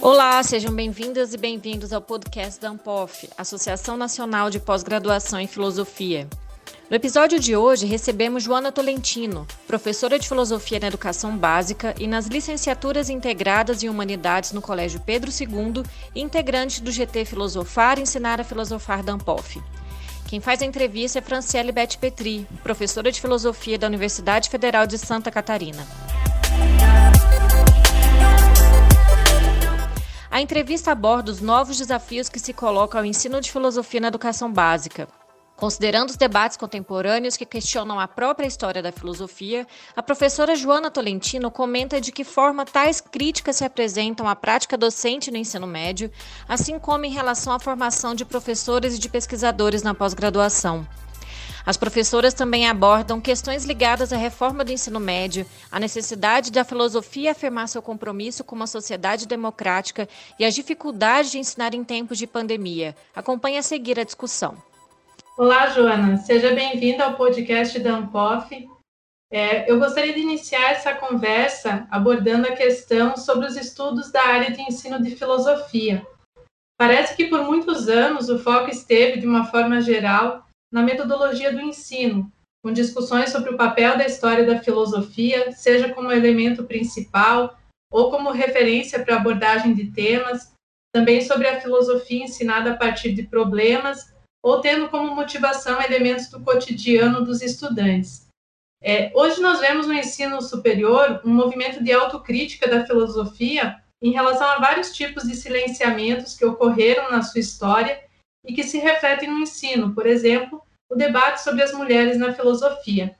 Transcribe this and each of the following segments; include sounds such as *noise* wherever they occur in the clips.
Olá, sejam bem-vindas e bem-vindos ao podcast da ANPOF, Associação Nacional de Pós-Graduação em Filosofia. No episódio de hoje, recebemos Joana Tolentino, professora de Filosofia na Educação Básica e nas licenciaturas integradas em Humanidades no Colégio Pedro II integrante do GT Filosofar e Ensinar a Filosofar da ANPOF. Quem faz a entrevista é Franciele Beth Petri, professora de Filosofia da Universidade Federal de Santa Catarina. A entrevista aborda os novos desafios que se colocam ao ensino de filosofia na educação básica. Considerando os debates contemporâneos que questionam a própria história da filosofia, a professora Joana Tolentino comenta de que forma tais críticas se apresentam à prática docente no ensino médio, assim como em relação à formação de professores e de pesquisadores na pós-graduação. As professoras também abordam questões ligadas à reforma do ensino médio, a necessidade da filosofia afirmar seu compromisso com uma sociedade democrática e as dificuldades de ensinar em tempos de pandemia. Acompanhe a seguir a discussão. Olá, Joana. Seja bem-vinda ao podcast da Ampof. É, eu gostaria de iniciar essa conversa abordando a questão sobre os estudos da área de ensino de filosofia. Parece que por muitos anos o foco esteve, de uma forma geral, na metodologia do ensino, com discussões sobre o papel da história da filosofia, seja como elemento principal ou como referência para abordagem de temas, também sobre a filosofia ensinada a partir de problemas ou tendo como motivação elementos do cotidiano dos estudantes. É, hoje nós vemos no ensino superior um movimento de autocrítica da filosofia em relação a vários tipos de silenciamentos que ocorreram na sua história e que se refletem no ensino, por exemplo, o debate sobre as mulheres na filosofia.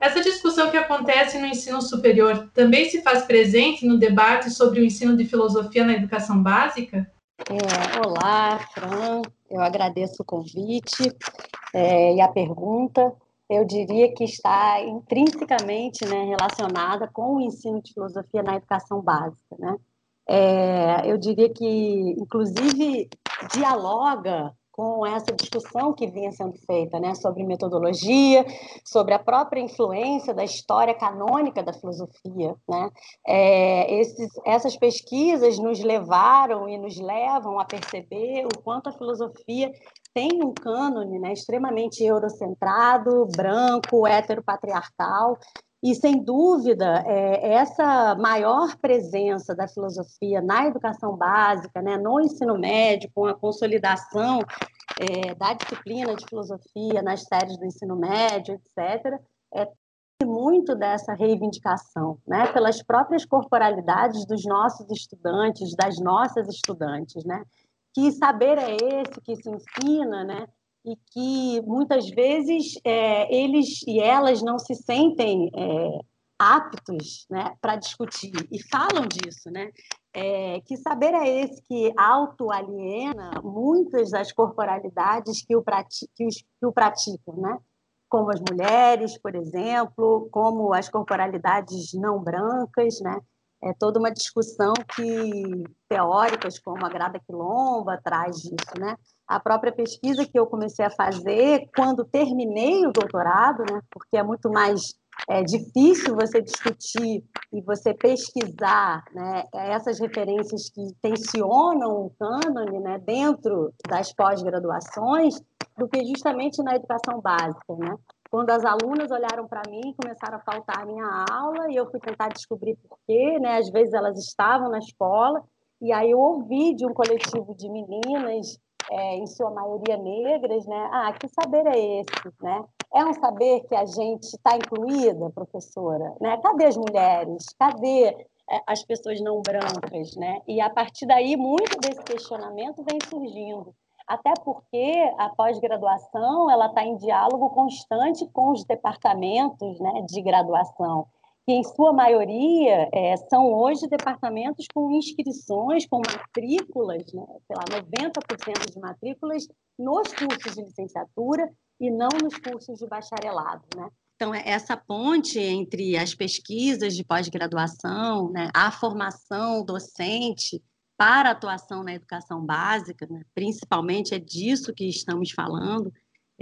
Essa discussão que acontece no ensino superior também se faz presente no debate sobre o ensino de filosofia na educação básica? É, olá, Fran, eu agradeço o convite é, e a pergunta. Eu diria que está intrinsecamente né, relacionada com o ensino de filosofia na educação básica. Né? É, eu diria que, inclusive, dialoga com essa discussão que vinha sendo feita né, sobre metodologia, sobre a própria influência da história canônica da filosofia. Né? É, esses, essas pesquisas nos levaram e nos levam a perceber o quanto a filosofia tem um cânone né, extremamente eurocentrado, branco, heteropatriarcal, e, sem dúvida, é, essa maior presença da filosofia na educação básica, né, no ensino médio, com a consolidação é, da disciplina de filosofia nas séries do ensino médio, etc., é muito dessa reivindicação, né, pelas próprias corporalidades dos nossos estudantes, das nossas estudantes, né, que saber é esse que se ensina, né, e que muitas vezes é, eles e elas não se sentem é, aptos né, para discutir e falam disso, né? É, que saber é esse que auto-aliena muitas das corporalidades que o, prati que, os, que o praticam, né? como as mulheres, por exemplo, como as corporalidades não brancas, né? É toda uma discussão que teóricas como a Grada Quilomba traz disso, né? a própria pesquisa que eu comecei a fazer quando terminei o doutorado, né, porque é muito mais é, difícil você discutir e você pesquisar né, essas referências que tensionam o cânone né, dentro das pós-graduações do que justamente na educação básica. Né? Quando as alunas olharam para mim, começaram a faltar a minha aula e eu fui tentar descobrir por quê, né? às vezes elas estavam na escola, e aí eu ouvi de um coletivo de meninas é, em sua maioria negras, né? Ah, que saber é esse, né? É um saber que a gente está incluída, professora, né? Cadê as mulheres? Cadê é, as pessoas não brancas, né? E a partir daí muito desse questionamento vem surgindo, até porque a pós-graduação ela está em diálogo constante com os departamentos, né, de graduação que em sua maioria é, são hoje departamentos com inscrições, com matrículas, né, sei lá, 90% de matrículas nos cursos de licenciatura e não nos cursos de bacharelado, né? Então, é essa ponte entre as pesquisas de pós-graduação, né, a formação docente para a atuação na educação básica, né, principalmente é disso que estamos falando,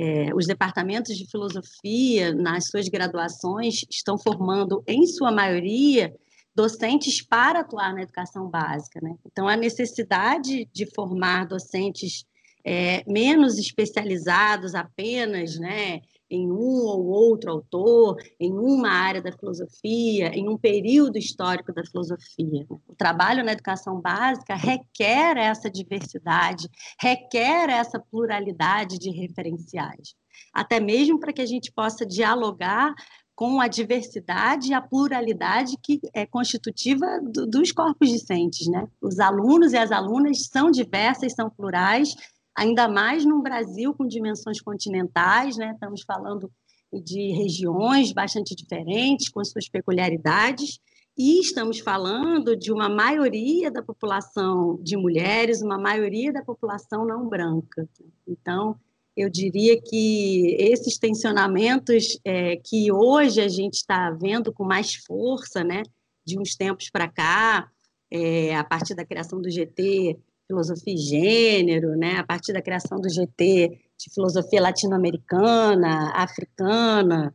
É, os departamentos de filosofia, nas suas graduações, estão formando, em sua maioria, docentes para atuar na educação básica. Né? Então, a necessidade de formar docentes é, menos especializados apenas né, em um ou outro autor, em uma área da filosofia, em um período histórico da filosofia. O trabalho na educação básica requer essa diversidade, requer essa pluralidade de referenciais, até mesmo para que a gente possa dialogar com a diversidade e a pluralidade que é constitutiva do, dos corpos discentes, né? Os alunos e as alunas são diversas, são plurais, ainda mais num Brasil com dimensões continentais, né? Estamos falando de regiões bastante diferentes, com suas peculiaridades, e estamos falando de uma maioria da população de mulheres, uma maioria da população não branca. Então, eu diria que esses tensionamentos é, que hoje a gente está vendo com mais força, né, de uns tempos para cá, é, a partir da criação do GT filosofia e gênero, né? a partir da criação do GT de filosofia latino-americana, africana,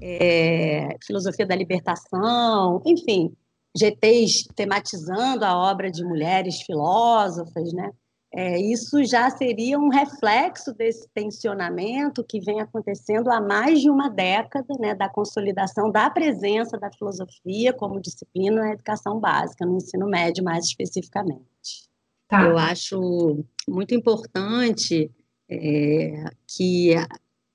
é, filosofia da libertação, enfim, GTs tematizando a obra de mulheres filósofas, né? É, isso já seria um reflexo desse tensionamento que vem acontecendo há mais de uma década, né, da consolidação da presença da filosofia como disciplina na educação básica, no ensino médio mais especificamente. Tá. Eu acho muito importante é, que a,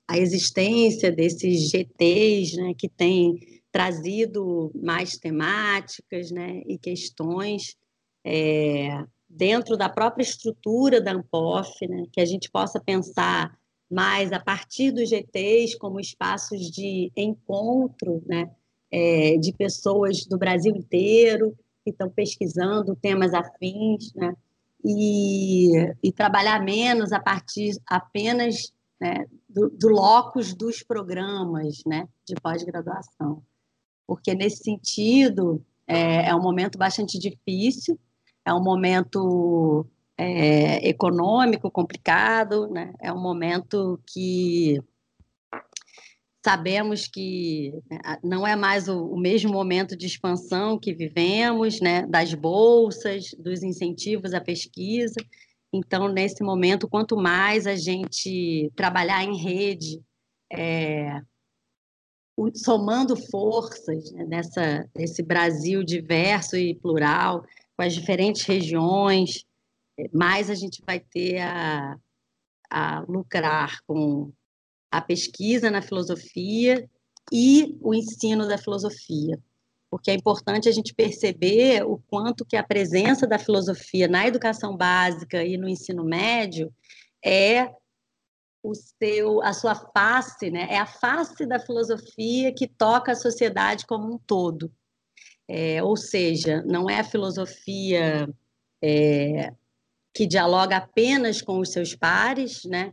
a, existência desses GTs, né, que tem trazido mais temáticas né, e questões é, dentro da própria estrutura da ANPOF, né, que a gente possa pensar mais a partir dos GTs como espaços de encontro né, é, de pessoas do Brasil inteiro que estão pesquisando temas afins, né? E, e trabalhar menos a partir apenas né, do, do locus dos programas né, de pós-graduação. Porque, nesse sentido, é, é, um momento bastante difícil, é um momento é, econômico complicado, né, é um momento que sabemos que né, não é mais o, o, mesmo momento de expansão que vivemos, né, das bolsas, dos incentivos à pesquisa. Então, nesse momento, quanto mais a gente trabalhar em rede, é, somando forças né, nessa, nesse Brasil diverso e plural, com as diferentes regiões, mais a gente vai ter a, a lucrar com a pesquisa na filosofia e o ensino da filosofia, porque é importante a gente perceber o quanto que a presença da filosofia na educação básica e no ensino médio é o seu, a sua face, né? É a face da filosofia que toca a sociedade como um todo. É, ou seja, não é a filosofia é, que dialoga apenas com os seus pares, né?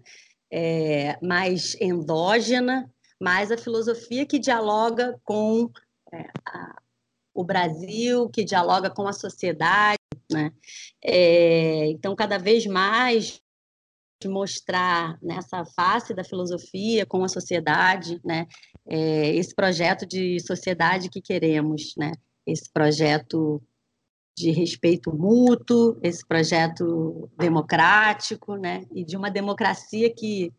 É, mais endógena, mas a filosofia que dialoga com é, a, o Brasil, que dialoga com a sociedade. Né? É, então, cada vez mais mostrar nessa face da filosofia com a sociedade, né? É, esse projeto de sociedade que queremos, né? esse projeto de respeito mútuo, esse projeto democrático, né? E de uma democracia que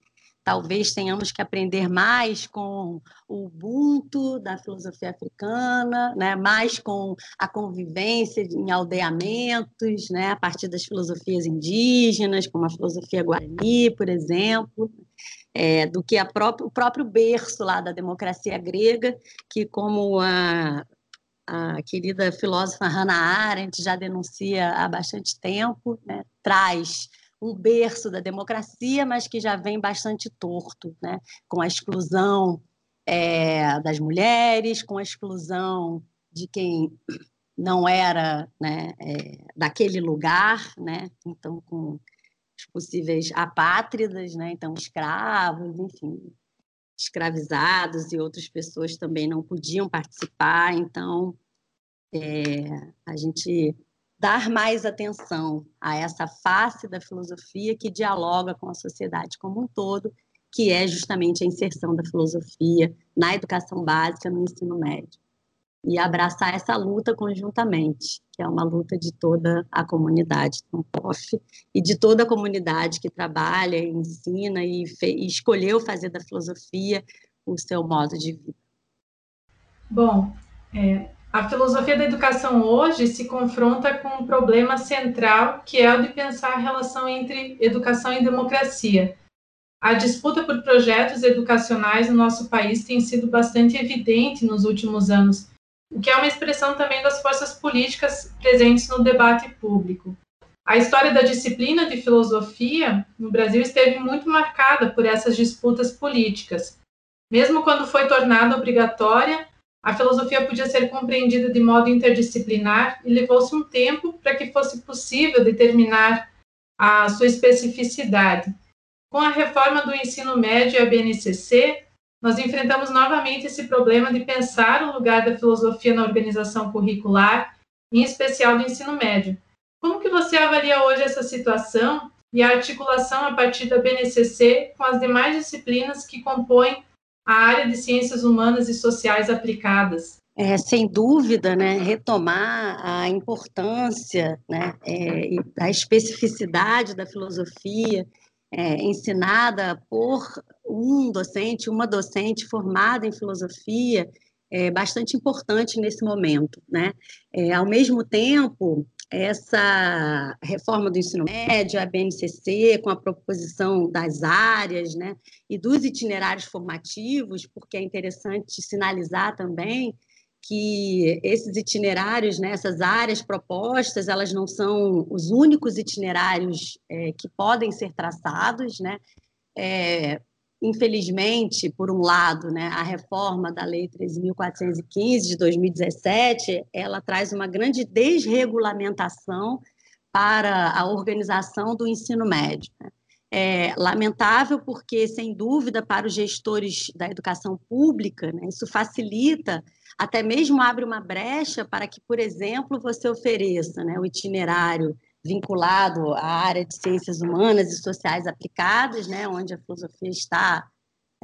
talvez tenhamos que aprender mais com o Ubuntu da filosofia africana, né? mais com a convivência em aldeamentos, né? a partir das filosofias indígenas, como a filosofia guarani, por exemplo, é, do que a próprio, o próprio berço lá da democracia grega, que, como a a querida filósofa Hannah Arendt já denuncia há bastante tempo, né, traz um berço da democracia, mas que já vem bastante torto, né, com a exclusão é, das mulheres, com a exclusão de quem não era né, é, daquele lugar, né, então com os possíveis apátridas, né, então escravos, enfim, escravizados e outras pessoas também não podiam participar, então é, a gente dar mais atenção a essa face da filosofia que dialoga com a sociedade como um todo, que é justamente a inserção da filosofia na educação básica, no ensino médio. E abraçar essa luta conjuntamente, que é uma luta de toda a comunidade do POF e de toda a comunidade que trabalha, ensina e, e escolheu fazer da filosofia o seu modo de vida. Bom, é, a filosofia da educação hoje se confronta com um problema central, que é o de pensar a relação entre educação e democracia. A disputa por projetos educacionais no nosso país tem sido bastante evidente nos últimos anos, o que é uma expressão também das forças políticas presentes no debate público. A história da disciplina de filosofia no Brasil esteve muito marcada por essas disputas políticas. Mesmo quando foi tornada obrigatória, a filosofia podia ser compreendida de modo interdisciplinar e levou-se um tempo para que fosse possível determinar a sua especificidade. Com a reforma do ensino médio e a BNCC, nós enfrentamos novamente esse problema de pensar o lugar da filosofia na organização curricular, em especial do ensino médio. Como que você avalia hoje essa situação e a articulação a partir da BNCC com as demais disciplinas que compõem a área de ciências humanas e sociais aplicadas. É, sem dúvida, né, retomar a importância né, é, da especificidade da filosofia é, ensinada por um docente, uma docente formada em filosofia, é bastante importante nesse momento. Né? É, ao mesmo tempo, essa reforma do ensino médio, a BNCC, com a proposição das áreas né, e dos itinerários formativos, porque é interessante sinalizar também que esses itinerários, né, essas áreas propostas, elas não são os únicos itinerários é, que podem ser traçados, né? É, infelizmente, por um lado, né, a reforma da Lei 13.415 de 2017, ela traz uma grande desregulamentação para a organização do ensino médio. Né? É lamentável porque, sem dúvida, para os gestores da educação pública, né, isso facilita, até mesmo abre uma brecha para que, por exemplo, você ofereça né, o itinerário vinculado à área de ciências humanas e sociais aplicadas, né, onde a filosofia está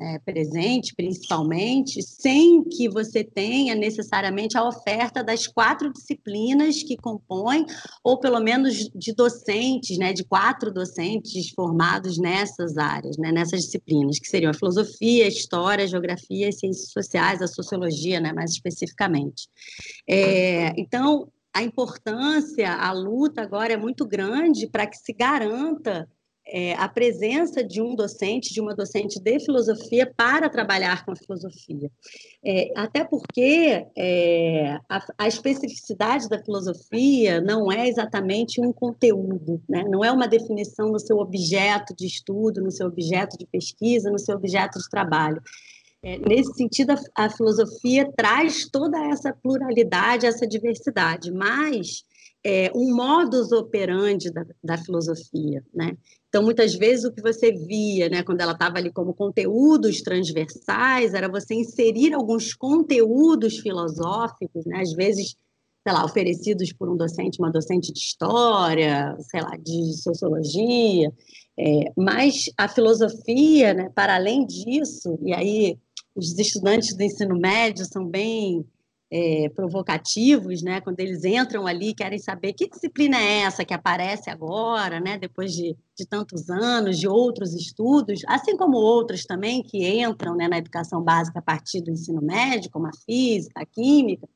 é, presente, principalmente, sem que você tenha necessariamente a oferta das quatro disciplinas que compõem, ou pelo menos de docentes, né, de quatro docentes formados nessas áreas, né, nessas disciplinas, que seriam a filosofia, a história, a geografia, as ciências sociais, a sociologia, né, mais especificamente. É, então, a importância, a luta agora é muito grande para que se garanta é, a presença de um docente, de uma docente de filosofia para trabalhar com a filosofia. É, até porque é, a, a, especificidade da filosofia não é exatamente um conteúdo, né? não é uma definição no seu objeto de estudo, no seu objeto de pesquisa, no seu objeto de trabalho. É, nesse sentido, a, a, filosofia traz toda essa pluralidade, essa diversidade, mas é, um modus operandi da, da, filosofia, né? Então, muitas vezes, o que você via, né, quando ela estava ali como conteúdos transversais, era você inserir alguns conteúdos filosóficos, né, às vezes, sei lá, oferecidos por um docente, uma docente de história, sei lá, de sociologia, é, mas a filosofia, né, para além disso, e aí os estudantes do ensino médio são bem é, provocativos, né? Quando eles entram ali, querem saber que disciplina é essa que aparece agora, né? Depois de, de tantos anos, de outros estudos, assim como outros também que entram né, na educação básica a partir do ensino médio, como a física, a química.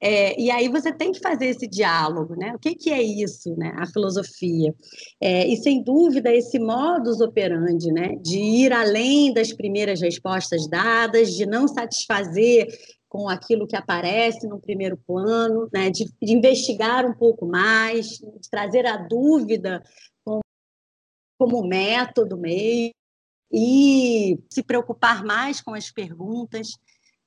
É, e aí você tem que fazer esse diálogo, né? O que, que é isso, né? A filosofia. É, e sem dúvida esse modus operandi, né? De ir além das primeiras respostas dadas, de não satisfazer com aquilo que aparece no primeiro plano, né? de, de investigar um pouco mais, de trazer a dúvida como, como método meio e se preocupar mais com as perguntas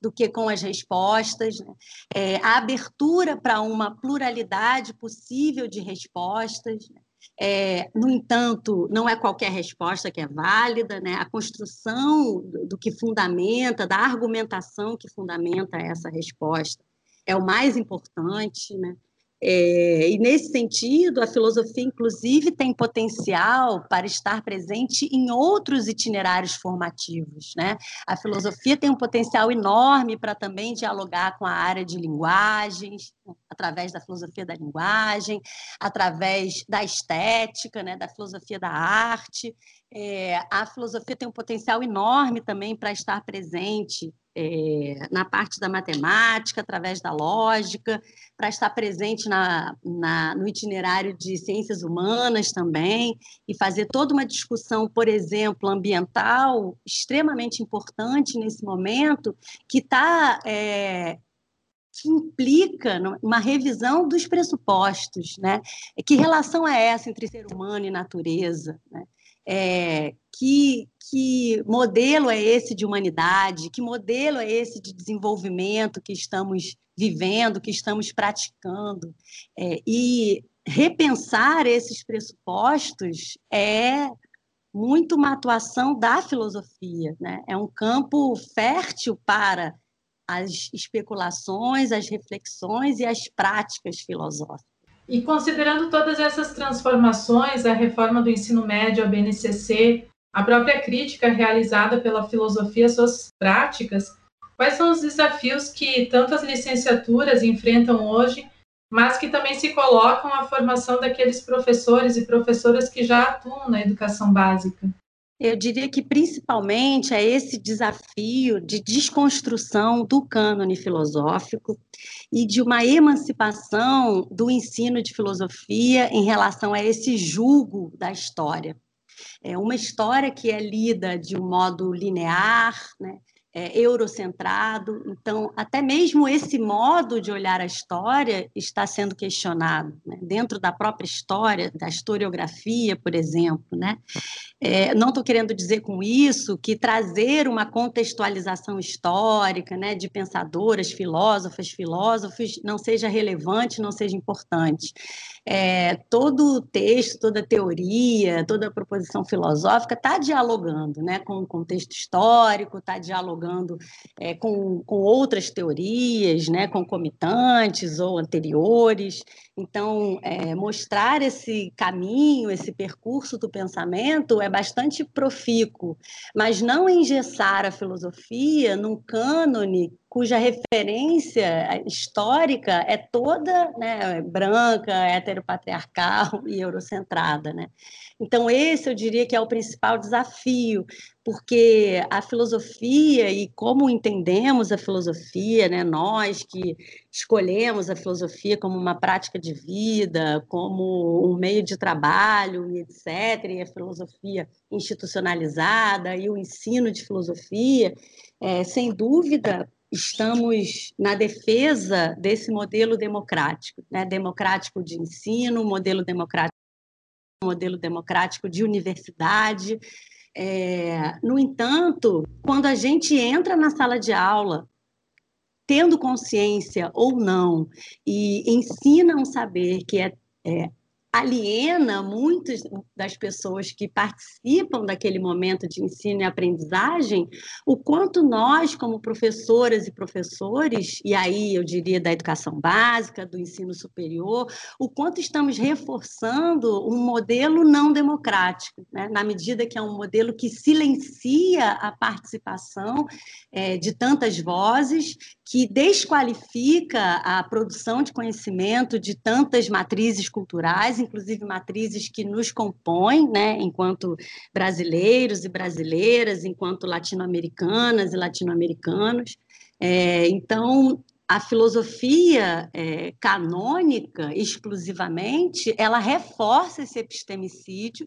do que com as respostas, né? é, a abertura para uma pluralidade possível de respostas. Né? É, no entanto, não é qualquer resposta que é válida, né? a construção do, que fundamenta, da argumentação que fundamenta essa resposta é o mais importante. Né? É, e nesse sentido, a filosofia, inclusive, tem potencial para estar presente em outros itinerários formativos. Né? A filosofia tem um potencial enorme para também dialogar com a área de linguagens, através da filosofia da linguagem, através da estética, né? da filosofia da arte. É, a filosofia tem um potencial enorme também para estar presente é, na parte da matemática, através da lógica, para estar presente na, na, no itinerário de ciências humanas também, e fazer toda uma discussão, por exemplo, ambiental, extremamente importante nesse momento, que está. É, que implica uma revisão dos pressupostos, né? Que relação é essa entre ser humano e natureza? Né? É, que, que modelo é esse de humanidade, que modelo é esse de desenvolvimento que estamos vivendo, que estamos praticando. É, e repensar esses pressupostos é muito uma atuação da filosofia, né? é um campo fértil para as especulações, as reflexões e as práticas filosóficas. E considerando todas essas transformações, a reforma do ensino médio, a BNCC, a própria crítica realizada pela filosofia suas práticas, quais são os desafios que tantas licenciaturas enfrentam hoje, mas que também se colocam à formação daqueles professores e professoras que já atuam na educação básica? Eu diria que principalmente é esse desafio de desconstrução do cânone filosófico e de uma emancipação do ensino de filosofia em relação a esse julgo da história. É uma história que é lida de um modo linear, né? É, eurocentrado. Então, até mesmo esse modo de olhar a história está sendo questionado né? dentro da própria história, da historiografia, por exemplo. Né? É, não estou querendo dizer com isso que trazer uma contextualização histórica né, de pensadoras, filósofas, filósofos não seja relevante, não seja importante. É, todo o texto, toda teoria, toda a proposição filosófica está dialogando né, com o contexto histórico, está dialogando dialogando é, com, com outras teorias, né, concomitantes ou anteriores. Então, é, mostrar esse caminho, esse percurso do pensamento é bastante profícuo, mas não engessar a filosofia num cânone cuja referência histórica é toda né, branca, heteropatriarcal *laughs* e eurocentrada. Né? Então, esse eu diria que é o principal desafio, porque a filosofia e como entendemos a filosofia, né, nós que escolhemos a filosofia como uma prática de vida, como um meio de trabalho e etc., e a filosofia institucionalizada e o ensino de filosofia, é, sem dúvida, estamos na defesa desse modelo democrático, né? democrático de ensino, modelo democrático, modelo democrático de universidade. É, no entanto, quando a gente entra na sala de aula, tendo consciência ou não, e ensina um saber que é, é aliena muitas das pessoas que participam daquele momento de ensino e aprendizagem, o quanto nós, como professoras e professores, e aí eu diria da educação básica, do ensino superior, o quanto estamos reforçando um modelo não democrático, né? na medida que é um modelo que silencia a participação é, de tantas vozes, que desqualifica a produção de conhecimento de tantas matrizes culturais, inclusive matrizes que nos compõem, né, enquanto brasileiros e brasileiras, enquanto latino-americanas e latino-americanos. É, então, a filosofia é, canônica, exclusivamente, ela reforça esse epistemicídio,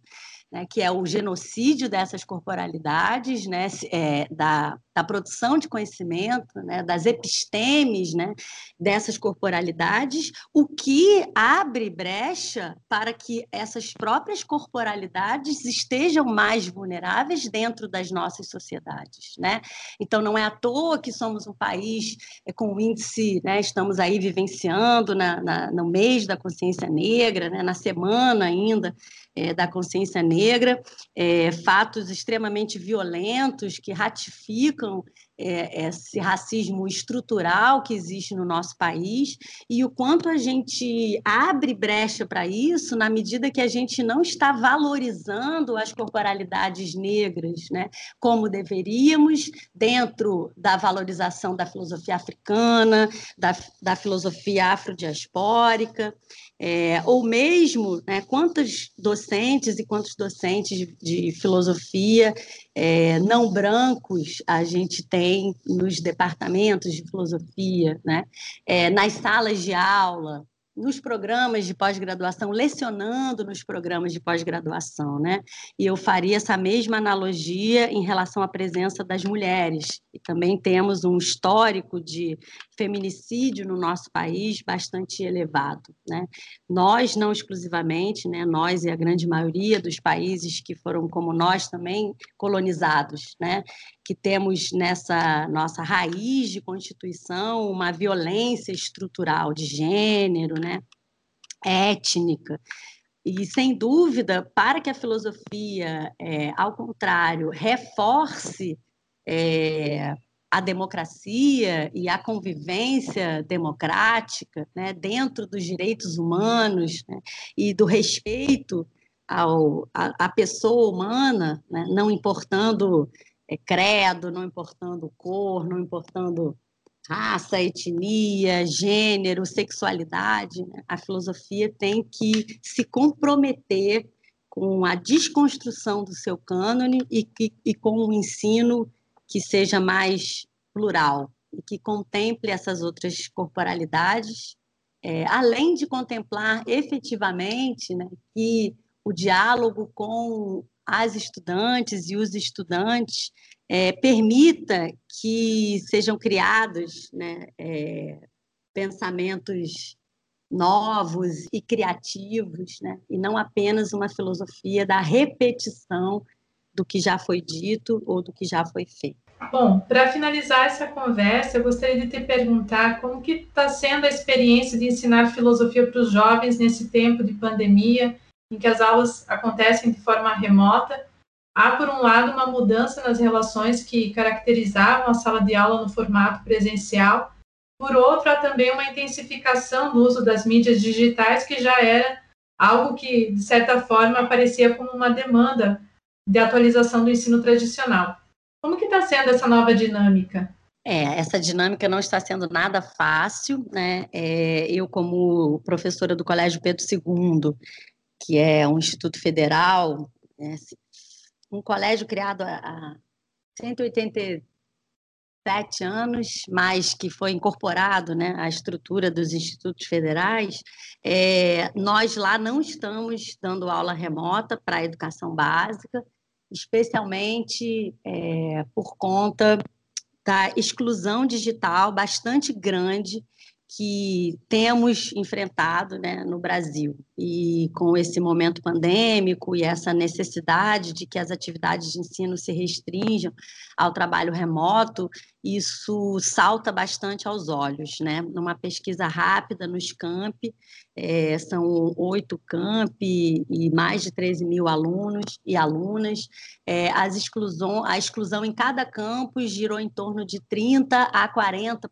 né, que é o genocídio dessas corporalidades, né, é, da da produção de conhecimento, né, das epistemes né, dessas corporalidades, o que abre brecha para que essas próprias corporalidades estejam mais vulneráveis dentro das nossas sociedades. Né? Então, não é à toa que somos um país é, com índice, né, estamos aí vivenciando na, na, no mês da consciência negra, na semana ainda é, da consciência negra, é, fatos extremamente violentos que ratificam é, esse racismo estrutural que existe no nosso país e o quanto a gente abre brecha para isso na medida que a gente não está valorizando as corporalidades negras, né, como deveríamos, dentro da valorização da filosofia africana, da, da filosofia afrodiaspórica, é, ou mesmo né, quantos docentes e quantos docentes de, de filosofia é, não brancos a gente tem nos departamentos de filosofia, né, é, nas salas de aula, nos programas de pós-graduação, lecionando nos programas de pós-graduação, né? E eu faria essa mesma analogia em relação à presença das mulheres. E também temos um histórico de feminicídio no nosso país bastante elevado, né? Nós não exclusivamente, né? Nós e a grande maioria dos países que foram como nós também colonizados, né? Que temos nessa nossa raiz de constituição uma violência estrutural de gênero, né? Étnica. E, sem dúvida, para que a filosofia, é, ao contrário, reforce é, a democracia e a convivência democrática né, dentro dos direitos humanos né, e do respeito ao, à, pessoa humana, né, não importando é, credo, não importando cor, não importando raça, etnia, gênero, sexualidade, né? a filosofia tem que se comprometer com a desconstrução do seu cânone e, e, e com o um ensino que seja mais plural e que contemple essas outras corporalidades, é, além de contemplar efetivamente né, que o diálogo com as estudantes e os estudantes é, permita que sejam criados né, é, pensamentos novos e criativos, né, e não apenas uma filosofia da repetição do que já foi dito ou do que já foi feito. Bom, para finalizar essa conversa, eu gostaria de te perguntar como que está sendo a experiência de ensinar filosofia para os jovens nesse tempo de pandemia, em que as aulas acontecem de forma remota Há, por um lado, uma mudança nas relações que caracterizavam a sala de aula no formato presencial, por outro, há também uma intensificação do uso das mídias digitais, que já era algo que, de certa forma, aparecia como uma demanda de atualização do ensino tradicional. Como que está sendo essa nova dinâmica? É, essa dinâmica não está sendo nada fácil, né? É, eu, como professora do Colégio Pedro II, que é um instituto federal, né, um colégio criado há 187 anos, mas que foi incorporado né, à estrutura dos institutos federais, é, nós lá não estamos dando aula remota para a educação básica, especialmente é, por conta da exclusão digital bastante grande que temos enfrentado né, no Brasil. E com esse momento pandêmico e essa necessidade de que as atividades de ensino se restringam ao trabalho remoto, isso salta bastante aos olhos. Né? Numa pesquisa rápida nos campi, é, são oito campi e mais de 13 mil alunos e alunas, é, as exclusão, a exclusão em cada campus girou em torno de 30% a 40%.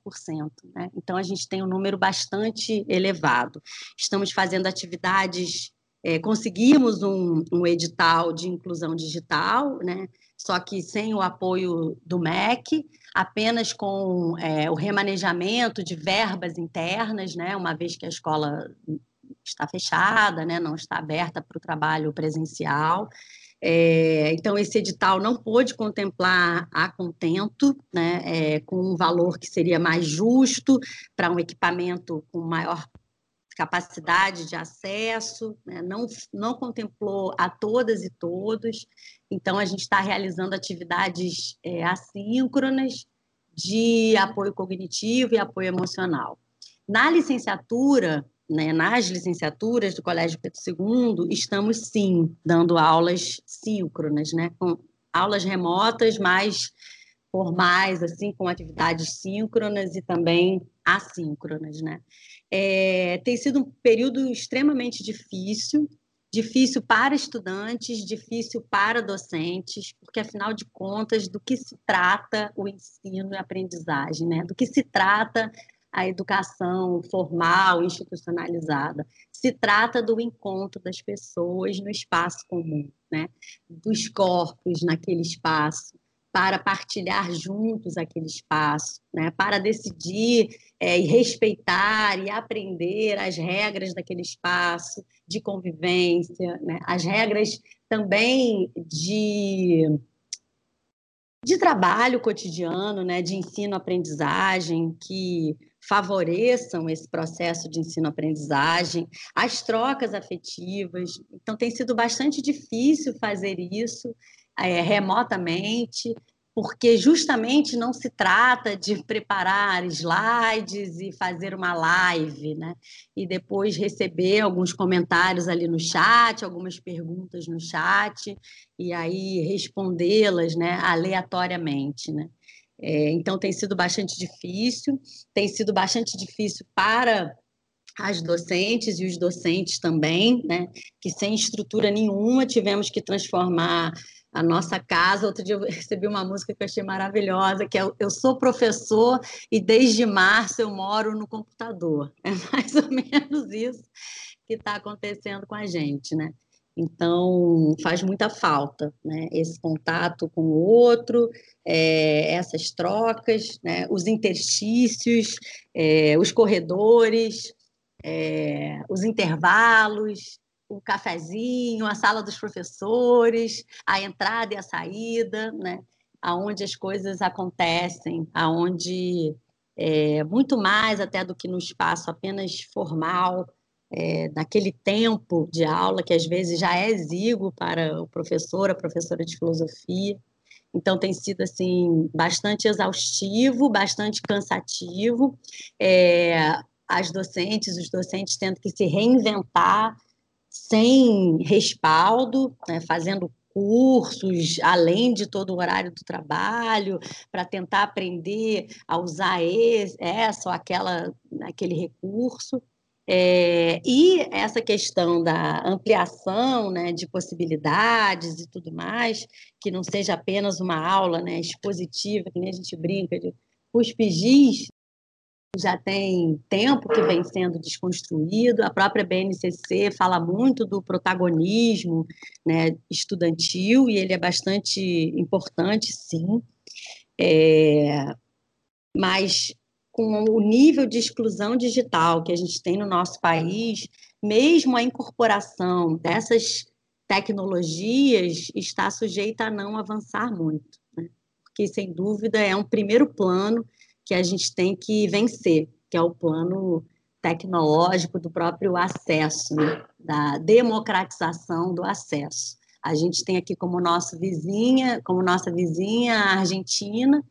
Né? Então, a gente tem um número bastante elevado. Estamos fazendo atividades, é, conseguimos um, um edital de inclusão digital, né? só que sem o apoio do MEC, apenas com é, o remanejamento de verbas internas, né, uma vez que a escola está fechada, né, não está aberta para o trabalho presencial. É, então, esse edital não pôde contemplar a contento, né, é, com um valor que seria mais justo para um equipamento com maior capacidade de acesso, né, não, não contemplou a todas e todos. Então, a gente está realizando atividades é, assíncronas de apoio cognitivo e apoio emocional. Na licenciatura, né, nas licenciaturas do Colégio Pedro II, estamos sim dando aulas síncronas, né, com aulas remotas, mas formais, assim, com atividades síncronas e também assíncronas, né. É, tem sido um período extremamente difícil, difícil para estudantes, difícil para docentes, porque afinal de contas, do que se trata o ensino e aprendizagem, né? Do que se trata a educação formal, institucionalizada. Se trata do encontro das pessoas no espaço comum, né? Dos corpos naquele espaço, para partilhar juntos aquele espaço, né? para decidir é, e respeitar e aprender as regras daquele espaço de convivência, né? as regras também de, de trabalho cotidiano, né? de ensino-aprendizagem, que favoreçam esse processo de ensino-aprendizagem, as trocas afetivas. Então, tem sido bastante difícil fazer isso é, remotamente, porque justamente não se trata de preparar slides e fazer uma live, né? E depois receber alguns comentários ali no chat, algumas perguntas no chat, e aí respondê-las, né, aleatoriamente, né? É, então tem sido bastante difícil, tem sido bastante difícil para as docentes e os docentes também, né? Que sem estrutura nenhuma tivemos que transformar a nossa casa. Outro dia eu recebi uma música que eu achei maravilhosa, que é Eu sou professor e desde março eu moro no computador. *laughs* É mais ou menos isso que está acontecendo com a gente, né? Então, faz muita falta né? esse contato com o outro, é, essas trocas, né? os interstícios, é, os corredores, é, os intervalos, o cafezinho, a sala dos professores, a entrada e a saída, né? aonde as coisas acontecem, aonde é, muito mais até do que no espaço apenas formal, é, naquele tempo de aula que às vezes já é exíguo para o professor, a professora de filosofia. Então tem sido assim bastante exaustivo, bastante cansativo. É, as docentes, os docentes tendo que se reinventar sem respaldo, né, fazendo cursos além de todo o horário do trabalho para tentar aprender a usar esse, essa ou aquela aquele recurso. É, e essa questão da ampliação né, de possibilidades e tudo mais, que não seja apenas uma aula né, expositiva, que nem a gente brinca de cuspigis, já tem tempo que vem sendo desconstruído. A própria BNCC fala muito do protagonismo né, estudantil e ele é bastante importante, sim. É, mas com o nível de exclusão digital que a gente tem no nosso país, mesmo a incorporação dessas tecnologias está sujeita a não avançar muito, né? porque sem dúvida é um primeiro plano que a gente tem que vencer, que é o plano tecnológico do próprio acesso, né? da democratização do acesso. A gente tem aqui como nossa vizinha, como nossa vizinha a Argentina,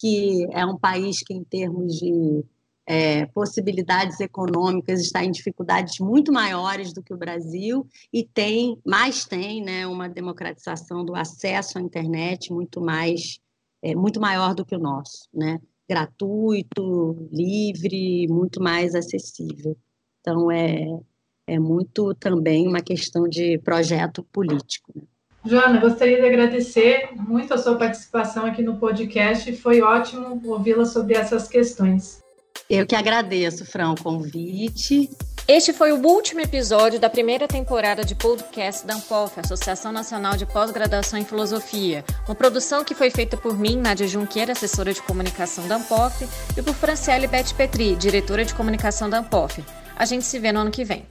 que é um país que em termos de é, possibilidades econômicas está em dificuldades muito maiores do que o Brasil e tem mais tem né uma democratização do acesso à internet muito mais é, muito maior do que o nosso né gratuito, livre, muito mais acessível. Então, é, é muito também uma questão de projeto político. Né? Joana, gostaria de agradecer muito a sua participação aqui no podcast. Foi ótimo ouvi-la sobre essas questões. Eu que agradeço, Fran, o convite. Este foi o último episódio da primeira temporada de podcast da ANPOF, Associação Nacional de Pós-Graduação em Filosofia, uma produção que foi feita por mim, Nádia Junqueira, assessora de comunicação da ANPOF, e por Franciele Beth Petri, diretora de comunicação da ANPOF. A gente se vê no ano que vem.